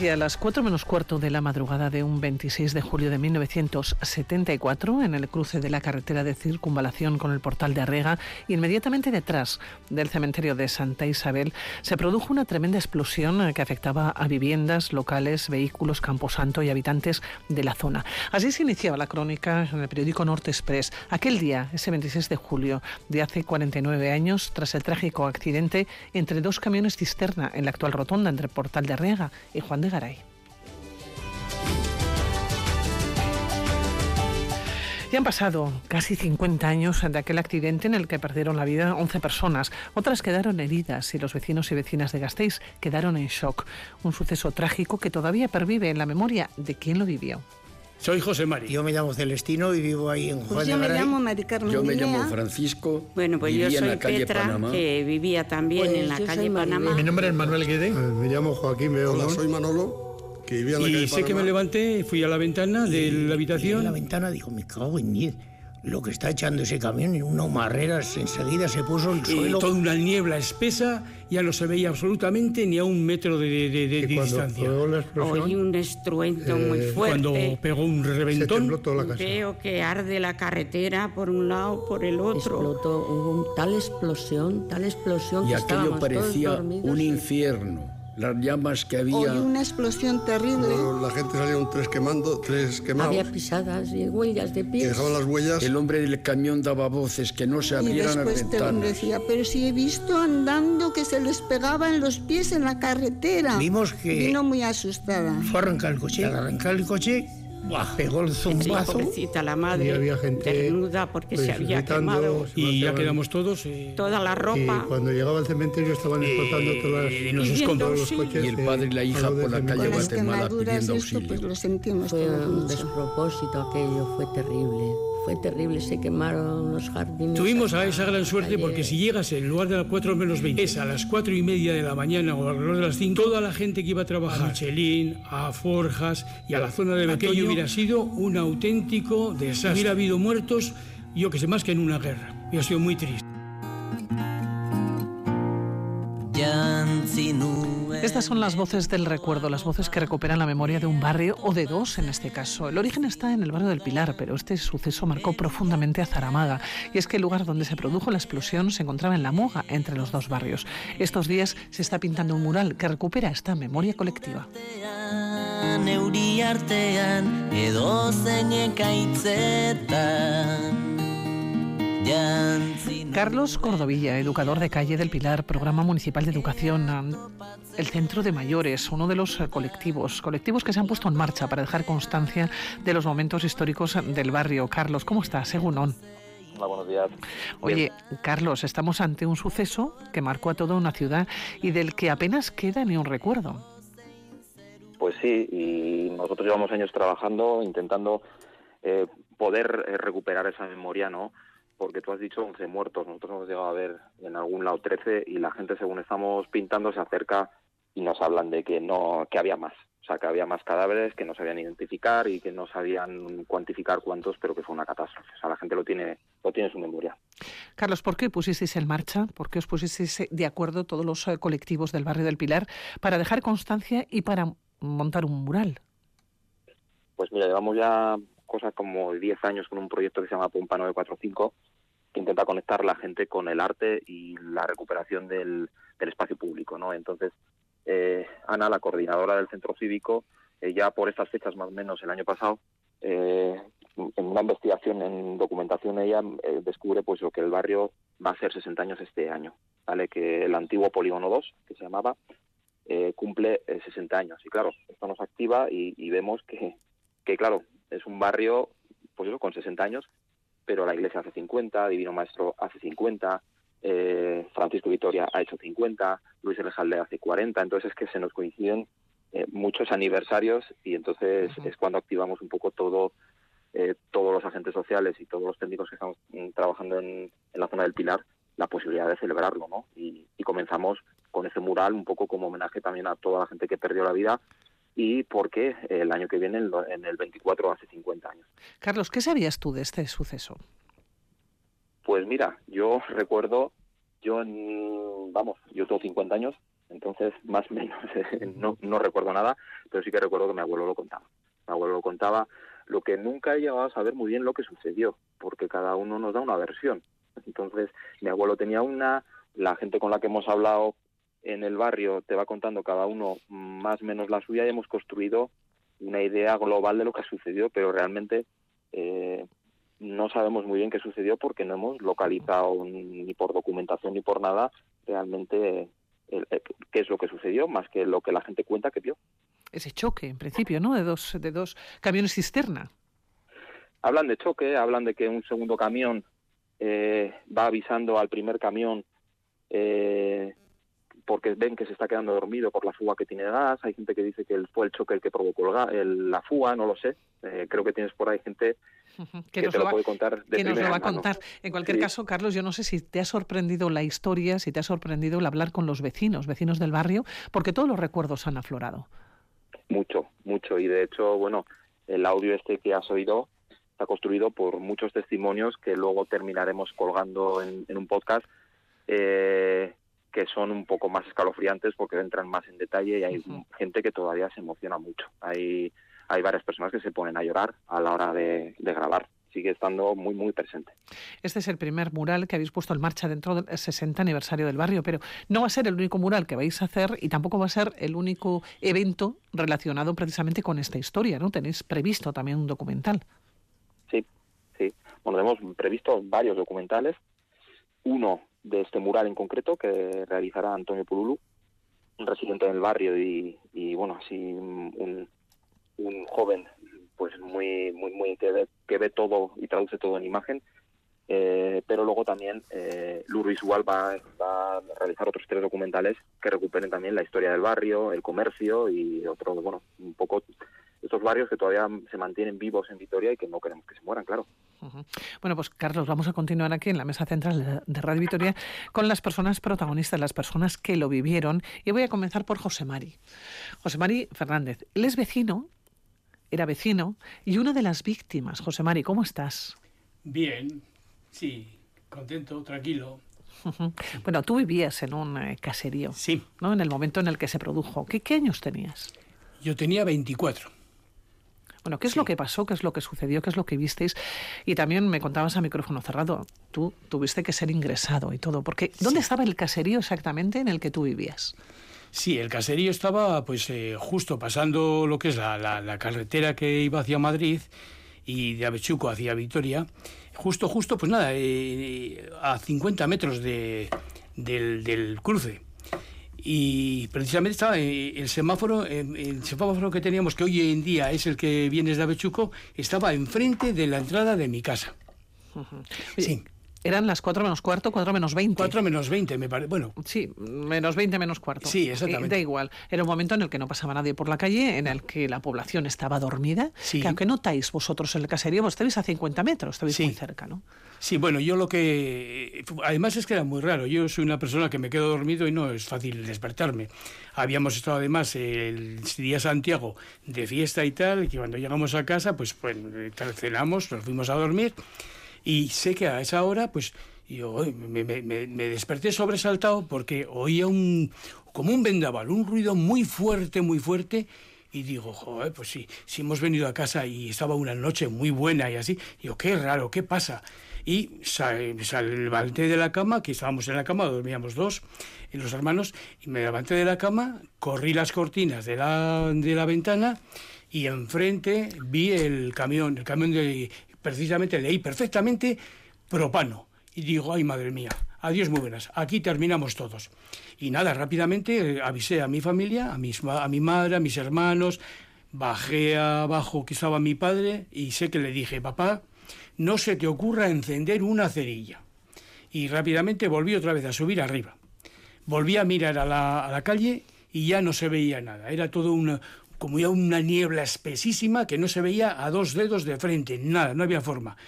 A las 4 menos cuarto de la madrugada de un 26 de julio de 1974, en el cruce de la carretera de circunvalación con el portal de Arrega, inmediatamente detrás del cementerio de Santa Isabel, se produjo una tremenda explosión que afectaba a viviendas, locales, vehículos, camposanto y habitantes de la zona. Así se iniciaba la crónica en el periódico Norte Express. Aquel día, ese 26 de julio de hace 49 años, tras el trágico accidente entre dos camiones cisterna en la actual rotonda entre Portal de Arrega y Juan de Garay. Ya han pasado casi 50 años de aquel accidente en el que perdieron la vida 11 personas. Otras quedaron heridas y los vecinos y vecinas de Gasteiz quedaron en shock. Un suceso trágico que todavía pervive en la memoria de quien lo vivió. Soy José Mari. Yo me llamo Celestino y vivo ahí en Juan Pues de yo me Garay. llamo Mari Carmen Yo me Guinea. llamo Francisco. Bueno, pues yo soy Petra, Panamá. que vivía también Pues en la calle. Panamá. Mi nombre es Manuel Guede Eh, Me llamo Joaquín Hola, Beolón. soy Manolo, que vivía en la y calle sé que me Panamá. levanté, fui a la ventana de la Y en la habitación ventana dijo, me cago en diez. Lo que está echando ese camión en una humarrera, enseguida se puso el y suelo. toda una niebla espesa, ya no se veía absolutamente ni a un metro de, de- de- de Y cuando distancia. pegó la Oí un estruendo muy Eh, Cuando fuerte. pegó un reventón, toda la casa. Veo que arde la carretera por un lado, por el otro. Explotó, hubo un- tal explosión, tal explosión y que aquello todos parecía un infierno. Las llamas que había. una explosión terrible. La gente salieron tres quemando, tres quemados. Había pisadas y huellas de Y pies. dejaban las huellas. El hombre del camión daba voces que no se Y abrieran las después te ventanas. decía, pero si he visto andando que se les pegaban los pies en la carretera. Vimos que Vino muy asustada. fue a arrancar el coche. Al arrancar el coche, ¡buah! pegó el zumbazo. pobrecita la Y madre, había gente, desnuda porque se pues, había quemado se y ya quedamos todos. eh, toda la Y ropa. cuando llegaba al cementerio estaban explotando todas las, y Y los coches. Y el de- padre y la hija por la calle Guatemala pidiendo esto, pues auxilio. lo sentimos Fue un mucho. despropósito aquello, fue terrible. Fue terrible, se quemaron los jardines. Tuvimos a esa gran suerte porque si llegas en lugar de las 4 menos 20, es a las 4 y media de la mañana o alrededor de las 5, toda la gente que iba a trabajar a Michelin, a Forjas y a la zona de Aquello hubiera sido un auténtico desastre. Hubiera habido muertos, yo que sé, más que en una guerra. Hubiera sido muy triste. Estas son las voces del recuerdo, las voces que recuperan la memoria de un barrio o de dos en este caso. El origen está en el barrio del Pilar, pero este suceso marcó profundamente a Zaramaga. Y es que el lugar donde se produjo la explosión se encontraba en la Moga, entre los dos barrios. Estos días se está pintando un mural que recupera esta memoria colectiva. Carlos Cordovilla, educador de calle del Pilar, programa municipal de educación, el centro de mayores, uno de los colectivos, colectivos que se han puesto en marcha para dejar constancia de los momentos históricos del barrio. Carlos, ¿cómo estás? Según On. Hola, buenos días. Oye, Carlos, estamos ante un suceso que marcó a toda una ciudad y del que apenas queda ni un recuerdo. Pues sí, y nosotros llevamos años trabajando, intentando eh, poder eh, recuperar esa memoria, ¿no? Porque tú has dicho 11 muertos, nosotros hemos llegado a ver en algún lado 13 y la gente según estamos pintando se acerca y nos hablan de que no que había más, o sea, que había más cadáveres que no sabían identificar y que no sabían cuantificar cuántos, pero que fue una catástrofe. O sea, la gente lo tiene lo tiene en su memoria. Carlos, ¿por qué pusisteis en marcha? ¿Por qué os pusisteis de acuerdo todos los eh, colectivos del barrio del Pilar para dejar constancia y para montar un mural? Pues mira, llevamos ya cosas como 10 años con un proyecto que se llama Pompa 945, que intenta conectar la gente con el arte y la recuperación del, espacio público, ¿no? Entonces, eh, Ana, la coordinadora del centro cívico, eh, ya por estas fechas más o menos el año pasado, eh, en una investigación en documentación ella eh, descubre pues lo que el barrio va a ser 60 años este año, ¿vale? Que el antiguo Polígono 2, que se llamaba, cumple eh, 60 años. Y claro, esto nos activa y, y vemos que, que, claro, es un barrio, pues eso, con 60 años, pero la iglesia hace 50, Divino Maestro hace 50, eh, Francisco Vitoria ha hecho 50, Luis Elejalde hace 40, entonces es que se nos coinciden eh, muchos aniversarios y entonces es cuando activamos un poco todo eh, todos los agentes sociales y todos los técnicos que estamos mm, trabajando en, en la zona del Pilar la posibilidad de celebrarlo, ¿no? Y, y comenzamos con ese mural un poco como homenaje también a toda la gente que perdió la vida y porque el año que viene, en el 24, hace 50 años. Carlos, ¿qué sabías tú de este suceso? Pues mira, yo recuerdo, yo en- vamos, yo tengo 50 años Entonces, más o menos, no, no recuerdo nada, pero sí que recuerdo que mi abuelo lo contaba. Mi abuelo lo contaba, lo que nunca he llegado a saber muy bien lo que sucedió, porque cada uno nos da una versión. Entonces, mi abuelo tenía una, la gente con la que hemos hablado en el barrio te va contando cada uno más o menos la suya y hemos construido una idea global de lo que sucedió, pero realmente eh, no sabemos muy bien qué sucedió porque no hemos localizado ni por documentación ni por nada realmente qué es lo que sucedió, más que lo que la gente cuenta que vio. Ese choque, en principio, ¿no? De dos, de dos camiones cisterna. Hablan de choque, hablan de que un segundo camión eh, va avisando al primer camión eh, porque ven que se está quedando dormido por la fuga que tiene de gas. Hay gente que dice que fue el choque el que provocó la fuga, no lo sé. Eh, creo que tienes por ahí gente que, te lo, puede contar de que nos lo va a contar. En cualquier caso, Carlos, yo no sé si te ha sorprendido la historia, si te ha sorprendido el hablar con los vecinos, vecinos del barrio, porque todos los recuerdos han aflorado. Mucho, mucho. Y de hecho, bueno, el audio este que has oído está construido por muchos testimonios que luego terminaremos colgando en, un podcast. Eh, que son un poco más escalofriantes porque entran más en detalle y hay gente que todavía se emociona mucho. Hay, hay varias personas que se ponen a llorar a la hora de, grabar sigue estando muy, muy presente. Este es el primer mural que habéis puesto en marcha dentro del 60 aniversario del barrio, pero no va a ser el único mural que vais a hacer y tampoco va a ser el único evento relacionado precisamente con esta historia, ¿no? Tenéis previsto también un documental. Sí, sí. Bueno, hemos previsto varios documentales. Uno de este mural en concreto que realizará Antonio Pululu, un residente del barrio y, bueno, así un, un joven pues muy muy muy que ve, todo y traduce todo en imagen. Eh, pero luego también eh, va, va, a realizar otros tres documentales que recuperen también la historia del barrio, el comercio y otro, bueno, un poco estos barrios que todavía se mantienen vivos en Vitoria y que no queremos que se mueran, claro. Bueno, pues Carlos, vamos a continuar aquí en la mesa central de Radio Vitoria con las personas protagonistas, las personas que lo vivieron. Y voy a comenzar por José Mari. José Mari Fernández, él es vecino, era vecino, y una de las víctimas. José Mari, ¿cómo estás? Bien, sí, contento, tranquilo. Bueno, tú vivías en un eh, caserío. Sí. ¿no? En el momento en el que se produjo. ¿Qué, qué años tenías? Yo tenía 24. Bueno, ¿qué es lo que pasó? ¿Qué es lo que sucedió? ¿Qué es lo que visteis? Y también me contabas a micrófono cerrado, tú tuviste que ser ingresado y todo, porque ¿dónde estaba el caserío exactamente en el que tú vivías? Sí, el caserío estaba pues eh, justo pasando lo que es la, carretera que iba hacia Madrid y de Avechuco hacia Vitoria, justo, justo, pues nada, eh, a 50 metros de, del, del cruce y precisamente estaba eh, el semáforo, eh, el semáforo que teníamos, que hoy en día es el que viene de Avechuco, estaba enfrente de la entrada de mi casa. sí. Eran las 4 menos cuarto, 4 menos 20. 4 menos 20, me parece. Bueno. Sí, menos 20, menos cuarto. Sí, exactamente. da igual. Era un momento en el que no pasaba nadie por la calle, en el que la población estaba dormida. Sí. Que aunque notáis vosotros en el caserío, vos estáis a 50 metros, estáis muy cerca, ¿no? Sí, bueno, yo lo que. Además es que era muy raro. Yo soy una persona que me quedo dormido y no es fácil despertarme. Habíamos estado además el día Santiago de fiesta y tal, y cuando llegamos a casa, pues, pues cenamos, nos fuimos a dormir. Y sé que a esa hora, pues yo me, desperté sobresaltado porque oía un, como un vendaval, un ruido muy fuerte, muy fuerte. Y digo, joder, pues sí, si hemos venido a casa y estaba una noche muy buena y así. Digo, qué raro, ¿qué pasa? Y sal, levanté de la cama, que estábamos en la cama, dormíamos dos, y los hermanos, y me levanté de la cama, corrí las cortinas de la, de la ventana y enfrente vi el camión, el camión de, precisamente leí perfectamente propano. Y digo, ay madre mía, adiós muy buenas, aquí terminamos todos. Y nada, rápidamente eh, avisé a mi familia, a, mis, a mi madre, a mis hermanos, bajé abajo que estaba mi padre y sé que le dije, papá, no se te ocurra encender una cerilla. Y rápidamente volví otra vez a subir arriba. Volví a mirar a la, a la calle y ya no se veía nada. Era todo una, como ya una niebla espesísima que no se veía a dos dedos de frente, nada, no había forma.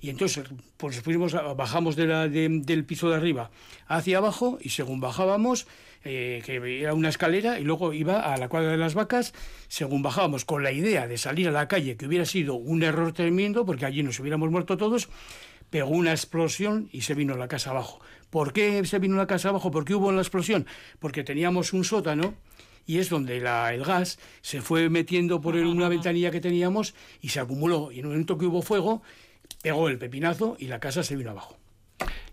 Y entonces pues fuimos, bajamos del piso de arriba hacia abajo y según bajábamos, eh, que era una escalera y luego iba a la cuadra de las vacas, según bajábamos con la idea de salir a la calle, que hubiera sido un error tremendo porque allí nos hubiéramos muerto todos, pegó una explosión y se vino la casa abajo. ¿Por qué se vino la casa abajo? ¿Por qué hubo la explosión? Porque teníamos un sótano y es donde la, el gas se fue metiendo por una ventanilla que teníamos y se acumuló. Y en un momento que hubo fuego, pegó el pepinazo y la casa se vino abajo.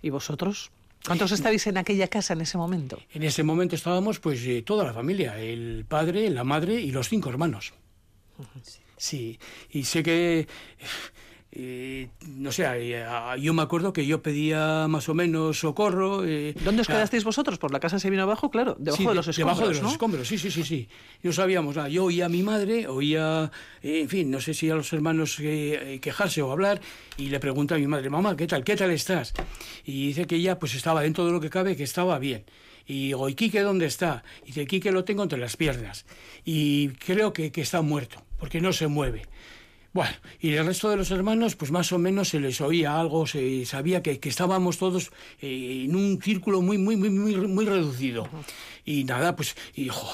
¿Y vosotros? ¿Cuántos estabais en aquella casa en ese momento? En ese momento estábamos pues eh, toda la familia, el padre, la madre y los cinco hermanos. Sí, y sé que eh, no sé, eh, yo me acuerdo que yo pedía más o menos socorro. Eh, ¿Dónde os quedasteis vosotros? ¿Por la casa se vino abajo? Claro, debajo de los escombros. Debajo de los escombros, sí, sí, sí, sí. No sabíamos nada. Yo oía a mi madre, oía, en fin, no sé si a los hermanos quejarse o hablar, y le pregunto a mi madre, mamá, ¿qué tal? ¿Qué tal estás? Y dice que ella pues estaba dentro de lo que cabe, que estaba bien. Y digo, ¿y Quique dónde está? Y dice, Quique lo tengo entre las piernas. Y creo que, que está muerto, porque no se mueve. Bueno, y el resto de los hermanos, pues más o menos se les oía algo, se sabía que, estábamos todos eh, en un círculo muy, muy, muy, muy, muy reducido. Y nada, pues, hijo,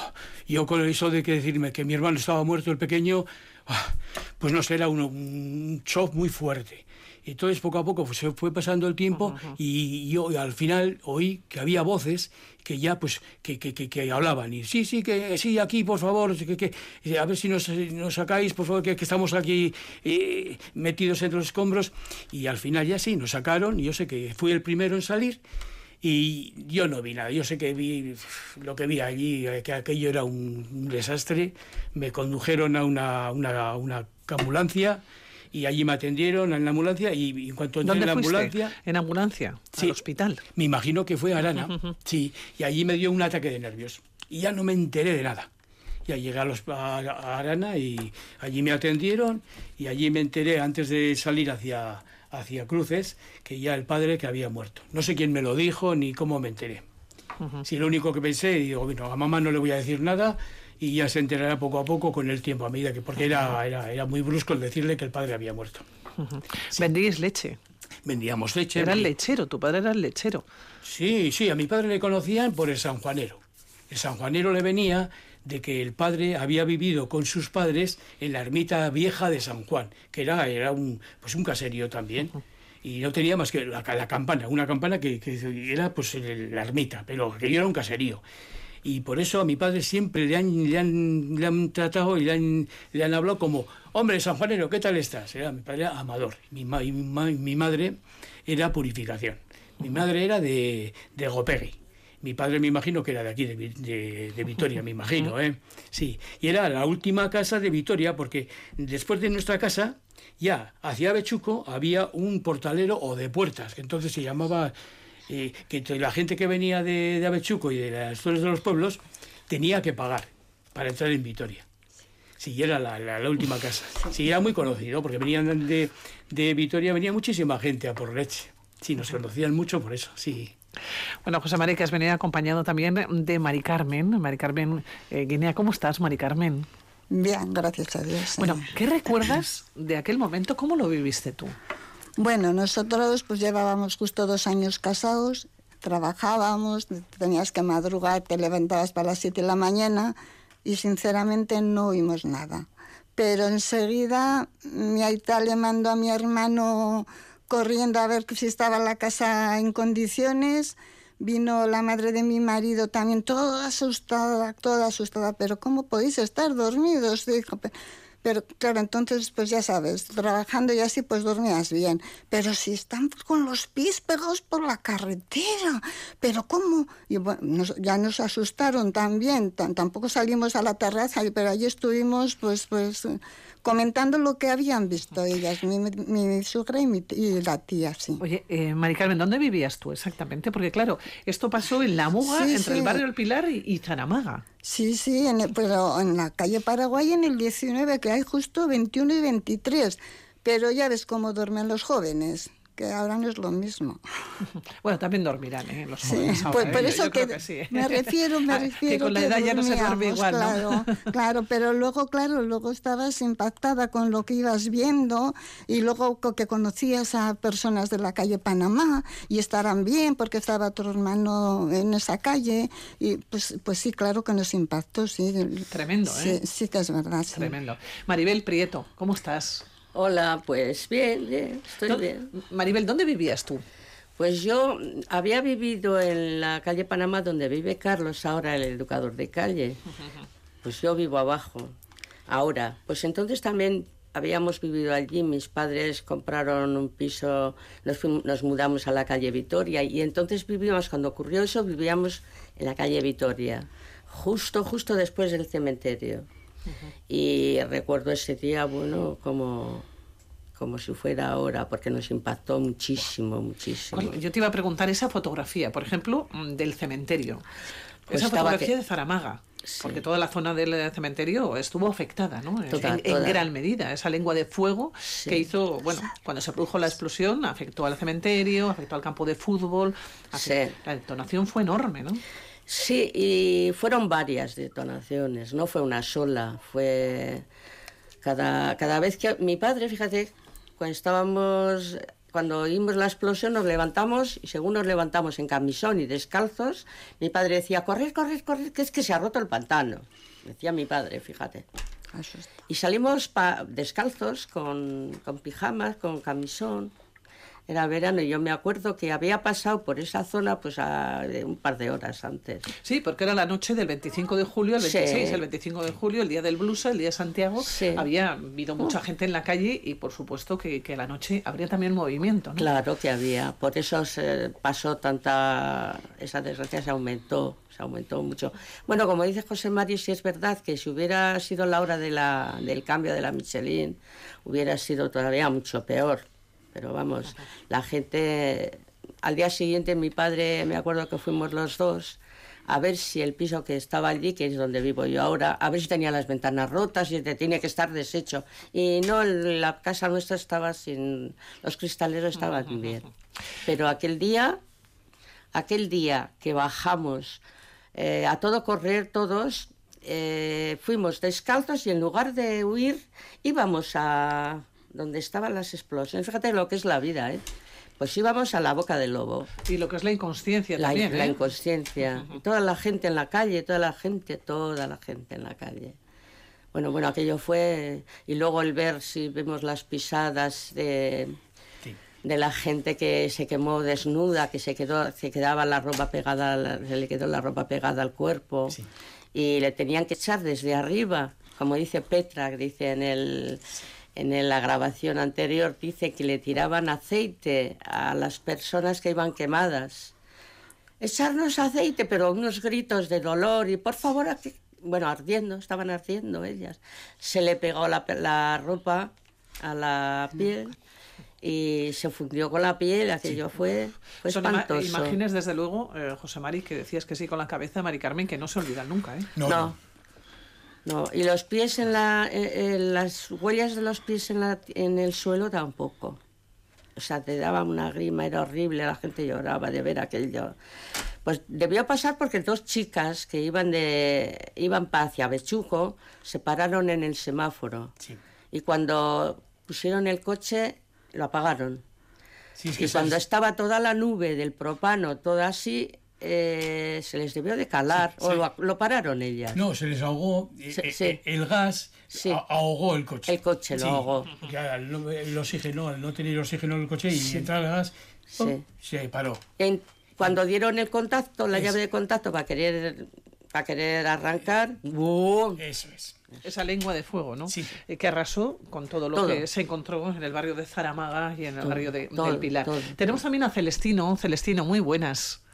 yo con eso de que decirme que mi hermano estaba muerto, el pequeño, ah, pues no sé, era un shock muy fuerte. Entonces, poco a poco pues, se fue pasando el tiempo y yo al final oí que había voces que ya pues que, que, que, hablaban y sí, sí, que sí, aquí por favor, que, que a ver si nos, nos sacáis, por favor, que, estamos aquí eh, metidos entre los escombros y al final ya sí, nos sacaron y yo sé que fui el primero en salir y yo no vi nada, yo sé que vi lo que vi allí, que aquello era un, desastre, me condujeron a una, una, una ambulancia y allí me atendieron en la ambulancia y, en cuanto entré en la ambulancia... ¿En ambulancia? Sí, ¿Al hospital? Me imagino que fue a Arana, sí, y allí me dio un ataque de nervios y ya no me enteré de nada. Ya llegué a, los, a, Arana y allí me atendieron y allí me enteré antes de salir hacia, hacia Cruces que ya el padre que había muerto. No sé quién me lo dijo ni cómo me enteré. Si lo único que pensé, digo, bueno, a mamá no le voy a decir nada, y ya se enterará poco a poco con el tiempo, a medida que, porque era, era, era muy brusco el decirle que el padre había muerto. ¿Vendíais leche? Vendíamos leche. Era el lechero, tu padre era el lechero. Sí, sí, a mi padre le conocían por el sanjuanero. El sanjuanero le venía de que el padre había vivido con sus padres en la ermita vieja de San Juan, que era, era un, pues un caserío también. Y no tenía más que la, campana, una campana que, que, era pues la ermita, pero que era un caserío y por eso a mi padre siempre le han, le han, le han tratado y le han, le han hablado como, hombre, San Juanero, ¿qué tal estás? Era mi padre amador, mi, mi, mi madre era purificación, mi madre era de, de Gopegui. Mi padre me imagino que era de aquí, de, de, de, Vitoria, me imagino, ¿eh? Sí, y era la última casa de Vitoria porque después de nuestra casa, ya hacia Bechuco había un portalero o de puertas, que entonces se llamaba que la gente que venía de, de Avechuco y de las zonas de los pueblos tenía que pagar para entrar en Vitoria. Sí, era la, última casa. Sí, era muy conocido, porque venían de, de Vitoria, venía muchísima gente a por leche. Sí, nos conocían mucho por eso, sí. Bueno, José María, que has venido acompañado también de Mari Carmen. Mari Carmen eh, Guinea, ¿cómo estás, Mari Carmen? Bien, gracias a Dios. Bueno, ¿qué recuerdas de aquel momento? ¿Cómo lo viviste tú? Bueno, nosotros pues llevábamos justo dos años casados, trabajábamos, tenías que madrugar, te levantabas para las siete de la mañana y sinceramente no oímos nada. Pero enseguida mi aita le mandó a mi hermano corriendo a ver si estaba la casa en condiciones. Vino la madre de mi marido también, toda asustada, toda asustada. Pero ¿cómo podéis estar dormidos? Dijo, pero claro, entonces, pues ya sabes, trabajando y así, pues dormías bien. Pero si están con los pies pegados por la carretera, pero ¿cómo? Y bueno, ya nos asustaron también. tampoco salimos a la terraza, pero allí estuvimos, pues, pues comentando lo que habían visto ellas, mi, mi suegra y, mi, y, la tía, sí. Oye, eh, Mari Carmen, ¿dónde vivías tú exactamente? Porque claro, esto pasó en La Muga, entre el barrio El Pilar y, y Zaramaga. Sí, sí, en pero en la calle Paraguay en el 19, que hay justo 21 y 23. Pero ya ves cómo duermen los jóvenes que ahora no es lo mismo. Bueno, también dormirán, ¿eh? Los sí, pues, por ¿eh? eso que, me refiero, me refiero. Que con la edad ya no se duerme igual, claro, Claro, pero luego, claro, luego estabas impactada con lo que ibas viendo y luego que conocías a personas de la calle Panamá y estarán bien porque estaba tu hermano en esa calle y pues, pues sí, claro que nos impactó, sí. Tremendo, ¿eh? Sí, sí que es verdad. Tremendo. Maribel Prieto, ¿cómo estás? Hola, pues bien, bien, estoy bien. Maribel, ¿dónde vivías tú? Pues yo había vivido en la calle Panamá donde vive Carlos, ahora el educador de calle. Pues yo vivo abajo, ahora. Pues entonces también habíamos vivido allí, mis padres compraron un piso, nos, nos mudamos a la calle Vitoria y entonces vivíamos, cuando ocurrió eso, vivíamos en la calle Vitoria, justo, justo después del cementerio. Y recuerdo ese día, bueno, como, como si fuera ahora, porque nos impactó muchísimo, muchísimo. yo te iba a preguntar esa fotografía, por ejemplo, mm, del cementerio. Pues esa fotografía de Zaramaga. Porque toda la zona del cementerio estuvo afectada, ¿no? en, gran medida. Esa lengua de fuego que hizo, bueno, cuando se produjo la explosión, afectó al cementerio, afectó al campo de fútbol. La detonación fue enorme, ¿no? Sí, y fueron varias detonaciones, no fue una sola, fue cada, cada vez que mi padre, fíjate, cuando estábamos, cuando oímos la explosión nos levantamos y según nos levantamos en camisón y descalzos, mi padre decía, correr, correr, correr, que es que se ha roto el pantano, decía mi padre, fíjate. Y salimos descalzos, con, con pijamas, con camisón era verano y yo me acuerdo que había pasado por esa zona pues a, un par de horas antes. Sí, porque era la noche del 25 de julio, el 26, el 25 de julio, el día del blusa, el día de Santiago. Había habido mucha gente en la calle y por supuesto que, que la noche habría también movimiento. ¿no? Claro que había, por eso se pasó tanta, esa desgracia se aumentó se aumentó mucho. Bueno, como dice José Mario, sí es verdad que si hubiera sido la hora de la, del cambio de la Michelin, hubiera sido todavía mucho peor pero vamos, la gente, al día siguiente mi padre, me acuerdo que fuimos los dos, a ver si el piso que estaba allí, que es donde vivo yo ahora, a ver si tenía las ventanas rotas y tenía que estar deshecho. Y no, la casa nuestra estaba sin, los cristaleros estaban bien. Pero aquel día, aquel día que bajamos eh, a todo correr todos, eh, fuimos descalzos y en lugar de huir íbamos a, donde estaban las explosiones. Fíjate lo que es la vida, ¿eh? Pues íbamos a la boca del lobo. Y lo que es la inconsciencia la, también. La ¿eh? inconsciencia. Toda la gente en la calle, toda la gente, toda la gente en la calle. Bueno, bueno, aquello fue. Y luego el ver si vemos las pisadas de, de la gente que se quemó desnuda, que se quedó, se quedaba la ropa pegada, se le quedó la ropa pegada al cuerpo. Y le tenían que echar desde arriba, como dice Petra, dice en el en la grabación anterior dice que le tiraban aceite a las personas que iban quemadas. Echarnos aceite, pero unos gritos de dolor y por favor, bueno, ardiendo, estaban ardiendo ellas. Se le pegó la, ropa a la piel y se fundió con la piel, aquello fue, fue espantoso. imágenes, desde luego, eh, José Mari, que decías que sí con la cabeza, Mari Carmen, que no se olvidan nunca, ¿eh? no. No, y los pies en la, las huellas de los pies en, la, en el suelo tampoco. O sea, te daba una grima, era horrible, la gente lloraba de ver aquello. Pues debió pasar porque dos chicas que iban de iban hacia Bechuco se pararon en el semáforo. Y cuando pusieron el coche, lo apagaron. y cuando estaba toda la nube del propano, toda así, eh, se les debió de calar o lo, pararon ellas. No, se les ahogó eh, eh, el gas ahogó el coche. El coche lo ahogó. el oxígeno, al no tener oxígeno en el coche y entrar el gas, se paró. cuando dieron el contacto, la llave de contacto para querer para querer arrancar, ¡boom! Eso es. Esa lengua de fuego, ¿no? Sí. que arrasó con todo lo que se encontró en el barrio de Zaramaga y en el barrio de, del Pilar. Tenemos también a Celestino. Celestino, muy buenas.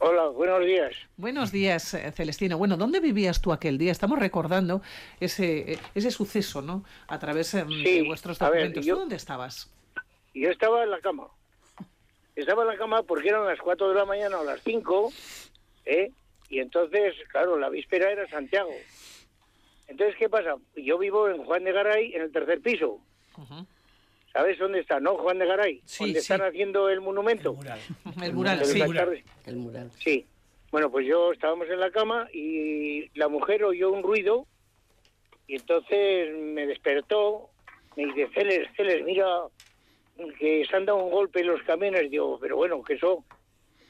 Hola, buenos días. Buenos días, eh, Celestino. Bueno, ¿dónde vivías tú aquel día? Estamos recordando ese, eh, ese suceso, ¿no? A través eh, de vuestros documentos. ¿Tú dónde estabas? Yo estaba en la cama. Estaba en la cama porque eran las 4 de la mañana o las 5, ¿eh? Y entonces, claro, la víspera era Santiago. Entonces, ¿qué pasa? Yo vivo en Juan de Garay, en el tercer piso. ¿Sabes dónde está, no, Juan de Garay? Sí, donde están haciendo el monumento. El mural, sí. El mural. Sí. Bueno, pues yo estábamos en la cama y la mujer oyó un ruido y entonces me despertó, me dice, Celes, Celes, mira que se han dado un golpe en los camiones. Digo, pero bueno, que eso...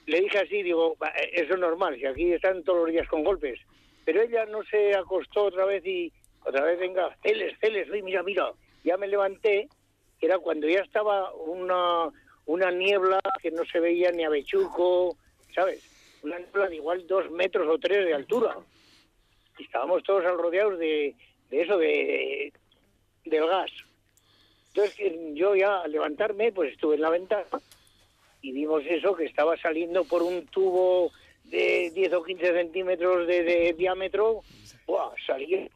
Le dije así, digo, eso es normal, si aquí están todos los días con golpes. Pero ella no se acostó otra vez y otra vez, venga, Celes, Celes, mira, mira. Ya me levanté era cuando ya estaba una, una niebla que no se veía ni a Bechuco, ¿sabes? Una niebla de igual dos metros o tres de altura. Estábamos todos rodeados de, de eso, de, del gas. Entonces yo ya al levantarme, pues estuve en la ventana y vimos eso, que estaba saliendo por un tubo de 10 o 15 centímetros de, de diámetro, ¡buah! salió.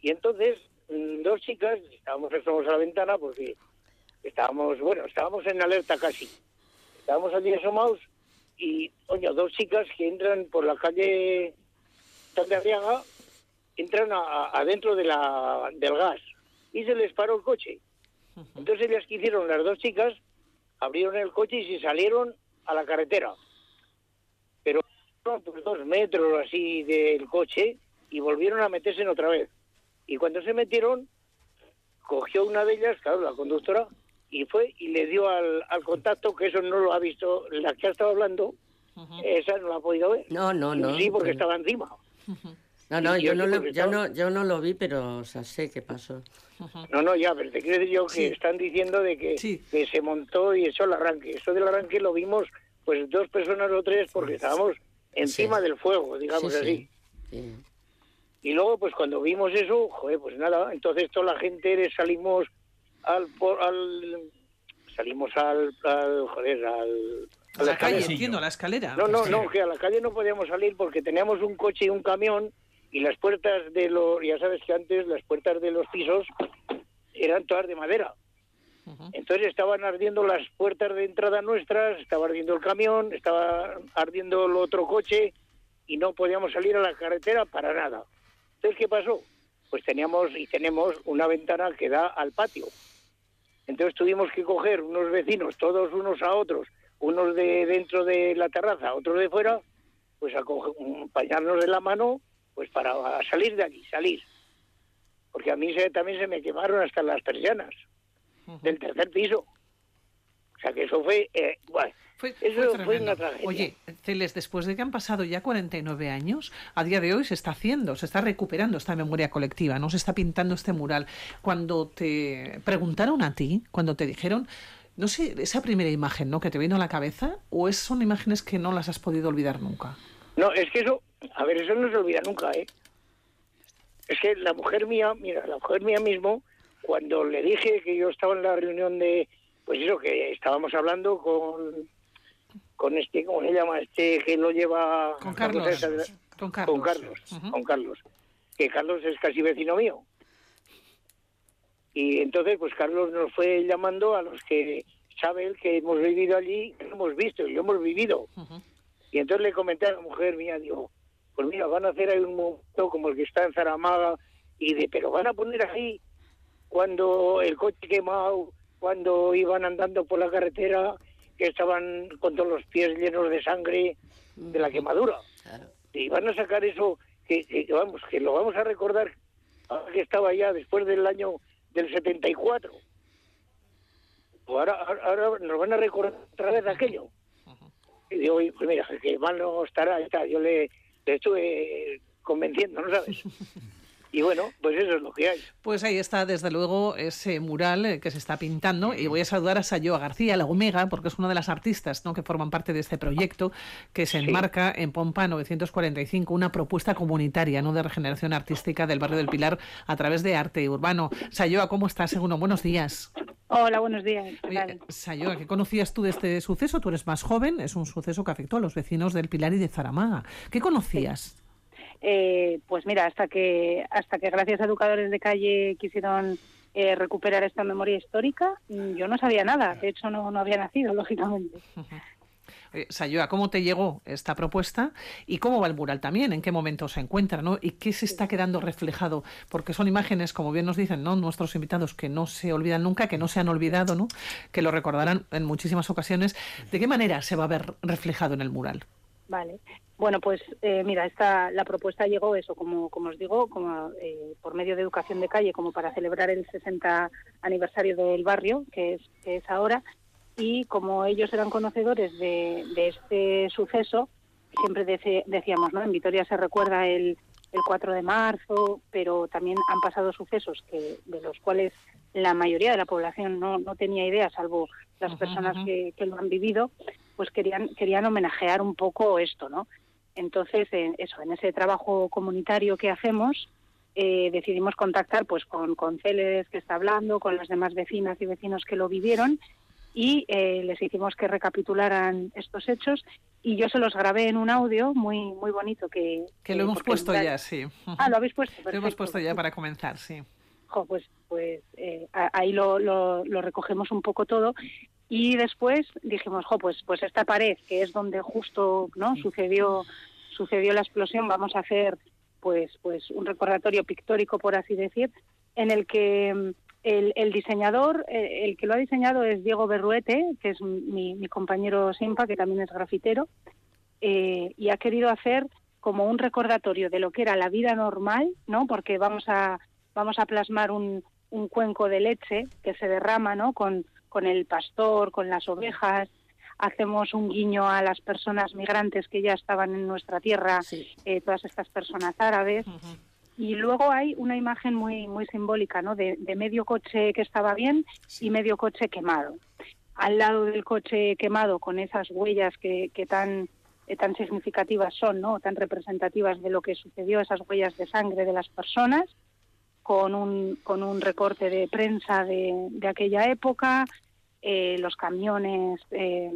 Y entonces mm, dos chicas, estábamos a la ventana porque estábamos, bueno, estábamos en alerta casi. Estábamos allí asomados y, coño, dos chicas que entran por la calle Arriaga, entran adentro de del gas y se les paró el coche. Entonces ellas que hicieron las dos chicas, abrieron el coche y se salieron a la carretera. Pero dos metros así del coche y volvieron a meterse en otra vez. Y cuando se metieron, cogió una de ellas, claro, la conductora, y fue y le dio al, al contacto, que eso no lo ha visto, la que ha estado hablando, esa no la ha podido ver. No, no, no. Sí, porque pero- estaba encima. No, no, yo yo no, lo, yo, estaba- no, yo no lo vi, pero o sea, sé qué pasó. No, no, ya, pero te quiero decir yo que Sí. están diciendo de que, que se montó y echó el arranque. Eso del arranque lo vimos, pues dos personas o tres, porque estábamos encima del fuego, digamos Sí, así. sí. Y luego, pues cuando vimos eso, joder, pues nada, entonces toda la gente salimos al... al salimos al, al joder, al... A la calle, entiendo, a la escalera. No, no, no, que a la calle no podíamos salir porque teníamos un coche y un camión y las puertas de los, ya sabes que antes las puertas de los pisos eran todas de madera. Entonces estaban ardiendo las puertas de entrada nuestras, estaba ardiendo el camión, estaba ardiendo el otro coche y no podíamos salir a la carretera para nada. Entonces, ¿qué pasó? Pues teníamos y tenemos una ventana que da al patio. Entonces tuvimos que coger unos vecinos, todos unos a otros, unos de dentro de la terraza, otros de fuera, pues a coger, apañarnos de la mano, pues para salir de aquí, salir. Porque a mí se, también se me quemaron hasta las persianas del tercer piso. O sea que eso fue, eh, bueno, eso Fue una tragedia. Oye, Celes, después de que han pasado ya 49 años, a día de hoy se está haciendo, se está recuperando esta memoria colectiva, no se está pintando este mural. Cuando te preguntaron a ti, cuando te dijeron, no sé, esa primera imagen, ¿no? Que te vino a la cabeza, o es, son imágenes que no las has podido olvidar nunca. No, es que eso, a ver, eso no se olvida nunca, ¿eh? Es que la mujer mía, mira, la mujer mía mismo, cuando le dije que yo estaba en la reunión de, pues eso, que estábamos hablando con, con este, ¿cómo se llama? Este que lo lleva... Con Carlos. esa Con Carlos. Con Carlos, con Carlos. Que Carlos es casi vecino mío. Y entonces, pues Carlos nos fue llamando a los que sabe él que hemos vivido allí, que lo hemos visto y lo hemos vivido. Y entonces le comenté a la mujer mía, digo, pues mira, van a hacer ahí un momento como el que está en Zaramaga, y de, pero van a poner ahí cuando el coche quemado, cuando iban andando por la carretera, que estaban con todos los pies llenos de sangre de la quemadura. Y van a sacar eso, que, que, vamos, que lo vamos a recordar, que estaba ya después del año del 74. Pues ahora, ahora nos van a recordar otra vez aquello. Y digo, pues mira, que mal no estará, tal. yo le, le estuve convenciendo, ¿no sabes? Y bueno, pues eso es lo que hay. Pues ahí está, desde luego, ese mural eh, que se está pintando. Y voy a saludar a Sayoa García, la Omega, porque es una de las artistas ¿no? que forman parte de este proyecto que se enmarca en Pompa 945, una propuesta comunitaria ¿no? de regeneración artística del barrio del Pilar a través de arte urbano. Sayoa, ¿cómo estás? Segundo, buenos días. Hola, buenos días. Sayoa, ¿qué conocías tú de este suceso? Tú eres más joven, es un suceso que afectó a los vecinos del Pilar y de Zaramaga. ¿Qué conocías? Eh, pues mira, hasta que hasta que gracias a educadores de calle quisieron eh, recuperar esta memoria histórica, mm, yo no sabía nada. De hecho, no, no había nacido, lógicamente. Eh, Sayoa, ¿cómo te llegó esta propuesta y cómo va el mural también? ¿En qué momento se encuentra? ¿no? ¿Y qué se está quedando reflejado? Porque son imágenes, como bien nos dicen ¿no? nuestros invitados, que no se olvidan nunca, que no se han olvidado, ¿no? que lo recordarán en muchísimas ocasiones. ¿De qué manera se va a ver reflejado en el mural? Vale. Bueno, pues eh, mira, esta, la propuesta llegó eso, como, como os digo, como, eh, por medio de educación de calle, como para celebrar el 60 aniversario del barrio, que es, que es ahora, y como ellos eran conocedores de, de este suceso, siempre dece- decíamos, ¿no? En Vitoria se recuerda el, el 4 de marzo, pero también han pasado sucesos que de los cuales la mayoría de la población no, no tenía idea, salvo las personas que, que, lo han vivido, pues querían, querían homenajear un poco esto, ¿no? Entonces, en eso, en ese trabajo comunitario que hacemos, eh, decidimos contactar pues con, con Celes que está hablando, con las demás vecinas y vecinos que lo vivieron y eh, les hicimos que recapitularan estos hechos y yo se los grabé en un audio muy muy bonito que... Que lo hemos puesto ya, sí. Ah, lo habéis puesto. Lo hemos puesto ya para comenzar, sí. pues pues eh, ahí lo, lo, lo, recogemos un poco todo y después dijimos, jo, pues, pues esta pared, que es donde justo no sucedió, sucedió la explosión, vamos a hacer pues, pues un recordatorio pictórico, por así decir, en el que mm, el, el diseñador, eh, el que lo ha diseñado es Diego Berruete, que es mi, mi compañero Simpa, que también es grafitero, eh, y ha querido hacer como un recordatorio de lo que era la vida normal, ¿no? Porque vamos a, vamos a plasmar un, un cuenco de leche que se derrama, ¿no? Con, con el pastor, con las ovejas, hacemos un guiño a las personas migrantes que ya estaban en nuestra tierra, eh, todas estas personas árabes. Y luego hay una imagen muy, muy simbólica, ¿no? De, medio coche que estaba bien y medio coche quemado. Al lado del coche quemado, con esas huellas que, que tan, eh, tan significativas son, ¿no? Tan representativas de lo que sucedió, esas huellas de sangre de las personas, con un, con un recorte de prensa de, de aquella época, eh, los camiones eh,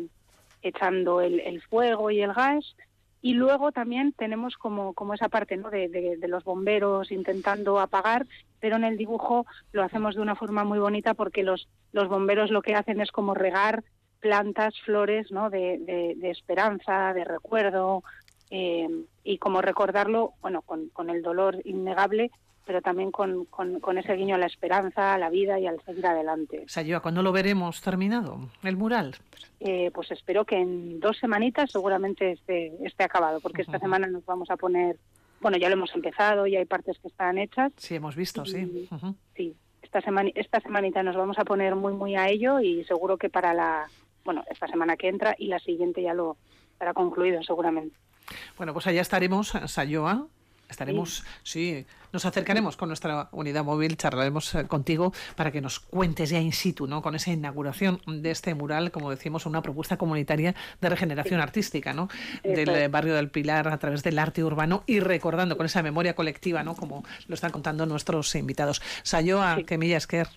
echando el, el, fuego y el gas. Y luego también tenemos como, como esa parte ¿no? de, los bomberos intentando apagar, pero en el dibujo lo hacemos de una forma muy bonita porque los, los bomberos lo que hacen es como regar plantas, flores ¿no? de, de esperanza, de recuerdo, eh, y como recordarlo, bueno, con, con el dolor innegable pero también con, con, con, ese guiño a la esperanza, a la vida y al seguir adelante. Sayoa, ¿cuándo lo veremos terminado, el mural? Eh, pues espero que en dos semanitas seguramente esté, esté acabado, porque uh -huh. esta semana nos vamos a poner, bueno, ya lo hemos empezado y hay partes que están hechas. Sí, hemos visto, y, sí. Uh -huh. Sí, esta, semana, esta semanita nos vamos a poner muy, muy a ello y seguro que para la, bueno, esta semana que entra y la siguiente ya lo estará concluido seguramente. Bueno, pues allá estaremos, Sayoa, Estaremos, sí. sí. nos acercaremos con nuestra unidad móvil, charlaremos eh, contigo para que nos cuentes ya in situ, ¿no? Con esa inauguración de este mural, como decimos, una propuesta comunitaria de regeneración sí. artística, ¿no? Del eh, barrio del Pilar a través del arte urbano y recordando con esa memoria colectiva, ¿no? Como lo están contando nuestros invitados. Sayoa. Kemilla Esquer.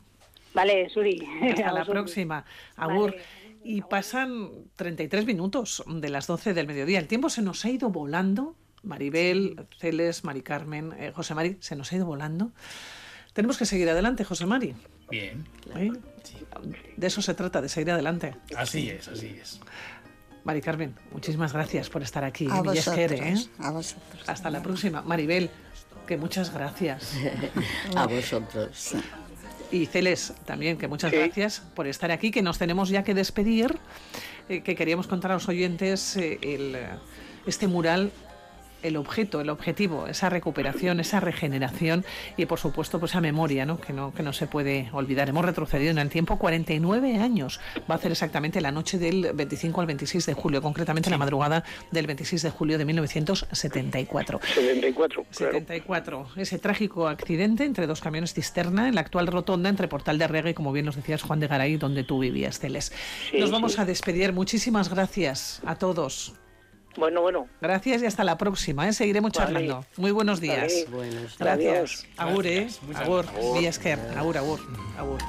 Vale, Suri. Hasta la próxima. Agur. Vale. Y pasan 33 minutos de las 12 del mediodía. El tiempo se nos ha ido volando Maribel, Celes, Mari Carmen, eh, José Mari, se nos ha ido volando. Tenemos que seguir adelante, José Mari. Bien. ¿Eh? Sí. De eso se trata, de seguir adelante. Así es, así es. Mari Carmen, muchísimas gracias por estar aquí. A, vosotros, ¿eh? a vosotros. Hasta la próxima. Maribel, que muchas gracias. a vosotros. Y Celes, también, que muchas sí. gracias por estar aquí, que nos tenemos ya que despedir, eh, que queríamos contar a los oyentes eh, el, este mural el objeto, el objetivo, esa recuperación, esa regeneración y por supuesto pues esa memoria ¿no? Que, no, que no se puede olvidar. Hemos retrocedido en el tiempo 49 años. Va a ser exactamente la noche del 25 al 26 de julio, concretamente sí. la madrugada del 26 de julio de 1974. 74, claro. 74. Ese trágico accidente entre dos camiones cisterna en la actual rotonda entre Portal de Arrega y como bien nos decías Juan de Garay, donde tú vivías, Celes. Sí, Nos vamos a despedir. Muchísimas gracias a todos. Bueno, bueno. Gracias y hasta la próxima, ¿eh? seguiremos vale. charlando. Muy buenos días. Vale. Buenos Gracias. Agur, ¿eh? Agur. Agur. Agur, agur. agur.